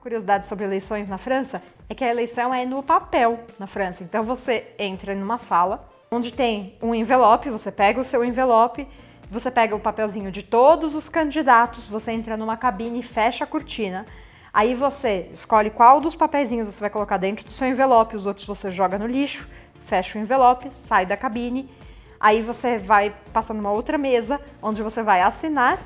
curiosidade sobre eleições na França é que a eleição é no papel na França. Então você entra numa sala onde tem um envelope, você pega o seu envelope, você pega o papelzinho de todos os candidatos, você entra numa cabine e fecha a cortina. Aí você escolhe qual dos papeizinhos você vai colocar dentro do seu envelope, os outros você joga no lixo, fecha o envelope, sai da cabine. Aí você vai passar numa outra mesa, onde você vai assinar,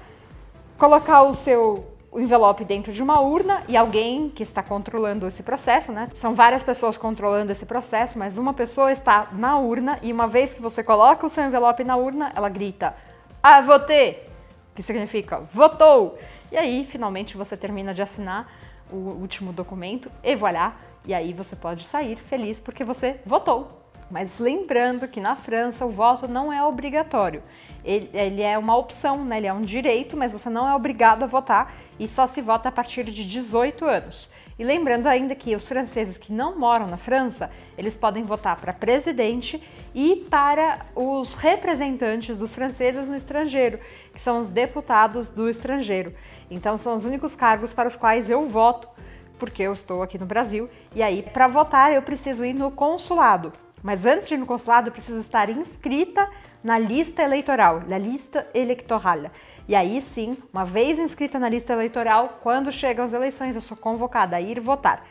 colocar o seu o envelope dentro de uma urna e alguém que está controlando esse processo, né? São várias pessoas controlando esse processo, mas uma pessoa está na urna e uma vez que você coloca o seu envelope na urna, ela grita: "Ah, votei!", que significa votou. E aí, finalmente, você termina de assinar o último documento e voilà, e aí você pode sair feliz porque você votou. Mas lembrando que na França o voto não é obrigatório. Ele, ele, é uma opção, né? ele é um direito, mas você não é obrigado a votar e só se vota a partir de 18 anos. E lembrando ainda que os franceses que não moram na França, eles podem votar para presidente e para os representantes dos franceses no estrangeiro, que são os deputados do estrangeiro. Então são os únicos cargos para os quais eu voto, porque eu estou aqui no Brasil. E aí, para votar, eu preciso ir no consulado. Mas antes de ir no consulado, eu preciso estar inscrita na lista eleitoral, na lista eleitoral. E aí sim, uma vez inscrita na lista eleitoral, quando chegam as eleições, eu sou convocada a ir votar.